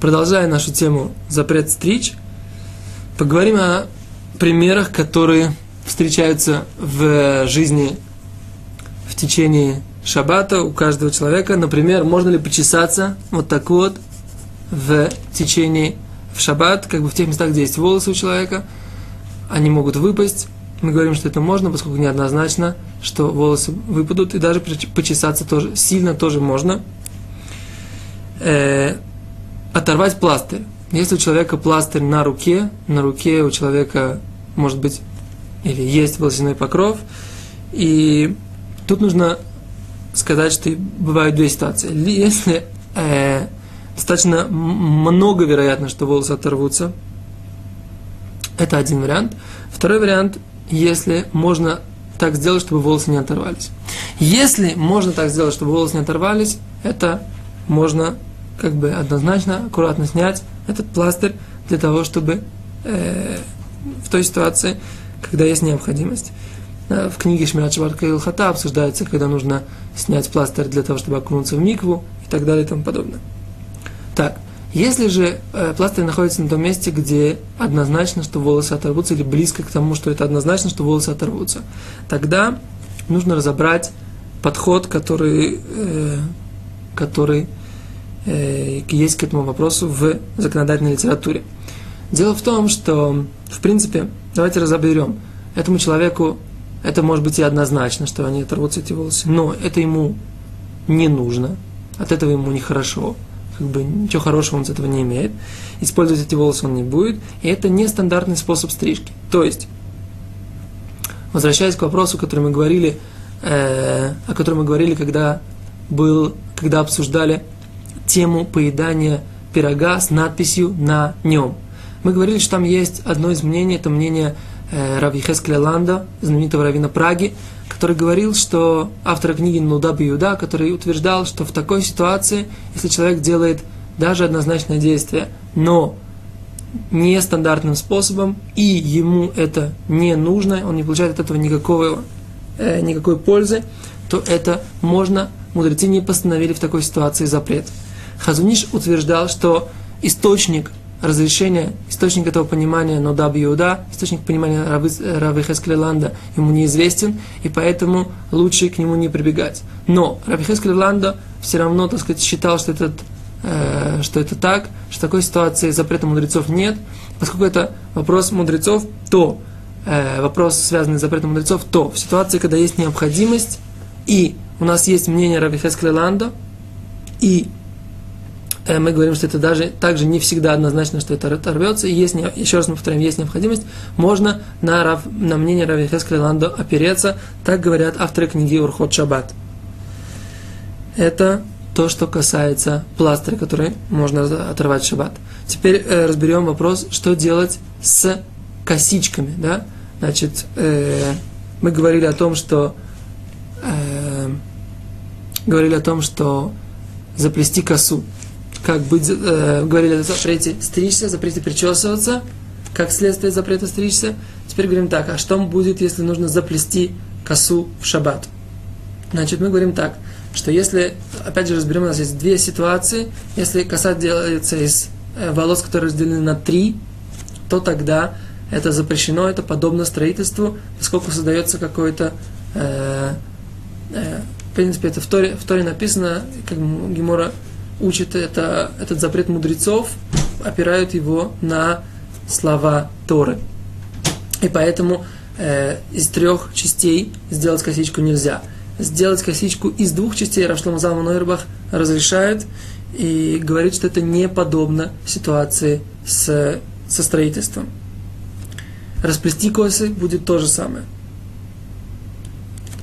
продолжая нашу тему запрет стричь, поговорим о примерах, которые встречаются в жизни в течение шаббата у каждого человека. Например, можно ли почесаться вот так вот в течение в шаббат, как бы в тех местах, где есть волосы у человека, они могут выпасть. Мы говорим, что это можно, поскольку неоднозначно, что волосы выпадут, и даже почесаться тоже сильно тоже можно. Оторвать пластырь. Если у человека пластырь на руке, на руке у человека может быть или есть волосяной покров, и тут нужно сказать, что бывают две ситуации. Если э, достаточно много вероятно, что волосы оторвутся, это один вариант. Второй вариант, если можно так сделать, чтобы волосы не оторвались. Если можно так сделать, чтобы волосы не оторвались, это можно как бы однозначно, аккуратно снять этот пластырь для того, чтобы э, в той ситуации, когда есть необходимость. Э, в книге Шмират Шабарка и Илхата обсуждается, когда нужно снять пластырь для того, чтобы окунуться в микву и так далее и тому подобное. Так, если же э, пластырь находится на том месте, где однозначно, что волосы оторвутся, или близко к тому, что это однозначно, что волосы оторвутся, тогда нужно разобрать подход, который, э, который есть к этому вопросу в законодательной литературе. Дело в том, что, в принципе, давайте разоберем. Этому человеку это может быть и однозначно, что они оторвутся эти волосы, но это ему не нужно, от этого ему нехорошо, как бы ничего хорошего он с этого не имеет. Использовать эти волосы он не будет, и это нестандартный способ стрижки. То есть, возвращаясь к вопросу, который мы говорили, э, о котором мы говорили, когда был, когда обсуждали тему поедания пирога с надписью на нем. Мы говорили, что там есть одно из мнений, это мнение э, Рави Хескеля Ланда, знаменитого равина Праги, который говорил, что автор книги Нуда Биуда, который утверждал, что в такой ситуации, если человек делает даже однозначное действие, но нестандартным способом, и ему это не нужно, он не получает от этого никакого, э, никакой пользы, то это можно, мудрецы не постановили в такой ситуации запрет. Хазуниш утверждал, что источник разрешения, источник этого понимания Нода Биуда, источник понимания Равы, Равы Хескелеланда ему неизвестен, и поэтому лучше к нему не прибегать. Но Рави Хескелеланда все равно, так сказать, считал, что, этот, э, что это так, что такой ситуации запрета мудрецов нет. Поскольку это вопрос мудрецов, то э, вопрос, связанный с запретом мудрецов, то в ситуации, когда есть необходимость, и у нас есть мнение Рави Хескелеланда, и мы говорим, что это даже также не всегда однозначно, что это оторвется. Есть, еще раз мы повторяем, есть необходимость, можно на, рав, на мнение Рави Хескеля Ландо опереться. Так говорят авторы книги Урхот Шаббат. Это то, что касается пластыря, который можно оторвать в шаббат. Теперь э, разберем вопрос, что делать с косичками. Да? Значит, э, мы говорили о том, что э, говорили о том, что заплести косу как быть, э, говорили о запрете стричься, запрете причесываться, как следствие запрета стричься. Теперь говорим так, а что будет, если нужно заплести косу в шаббат? Значит, мы говорим так, что если, опять же разберем, у нас есть две ситуации, если коса делается из э, волос, которые разделены на три, то тогда это запрещено, это подобно строительству, поскольку создается какой-то э, э, в принципе, это в Торе, в Торе написано, как Гемора учат это, этот запрет мудрецов, опирают его на слова Торы. И поэтому э, из трех частей сделать косичку нельзя. Сделать косичку из двух частей Равшлам Залман Нойрбах разрешают и говорит, что это не подобно ситуации с, со строительством. Расплести косы будет то же самое.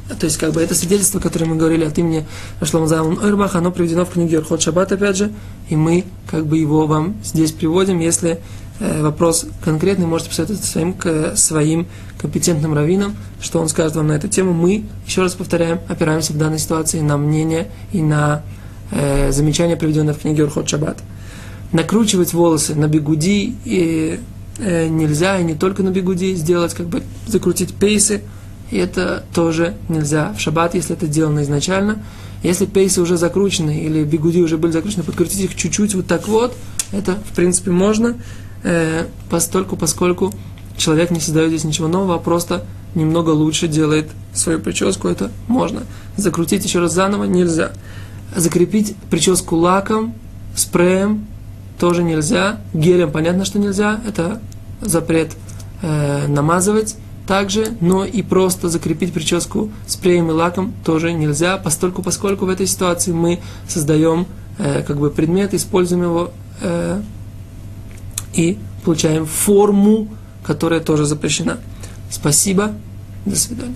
То есть, как бы это свидетельство, которое мы говорили от имени Рашлама Залман Ойрбах, оно приведено в книге Орхот Шаббат, опять же, и мы как бы его вам здесь приводим. Если э, вопрос конкретный, можете посоветовать своим, к, своим компетентным раввинам, что он скажет вам на эту тему. Мы, еще раз повторяем, опираемся в данной ситуации на мнение и на э, замечания, приведенные в книге Орхот Шаббат. Накручивать волосы на бегуди и, э, нельзя, и не только на бегуди сделать, как бы закрутить пейсы – и это тоже нельзя в шаббат, если это сделано изначально. Если пейсы уже закручены или бигуди уже были закручены, подкрутить их чуть-чуть вот так вот, это, в принципе, можно, э, постольку, поскольку человек не создает здесь ничего нового, а просто немного лучше делает свою прическу, это можно. Закрутить еще раз заново нельзя. Закрепить прическу лаком, спреем тоже нельзя. Гелем понятно, что нельзя, это запрет э, намазывать также, но и просто закрепить прическу спреем и лаком тоже нельзя, постольку, поскольку в этой ситуации мы создаем э, как бы предмет, используем его э, и получаем форму, которая тоже запрещена. Спасибо, до свидания.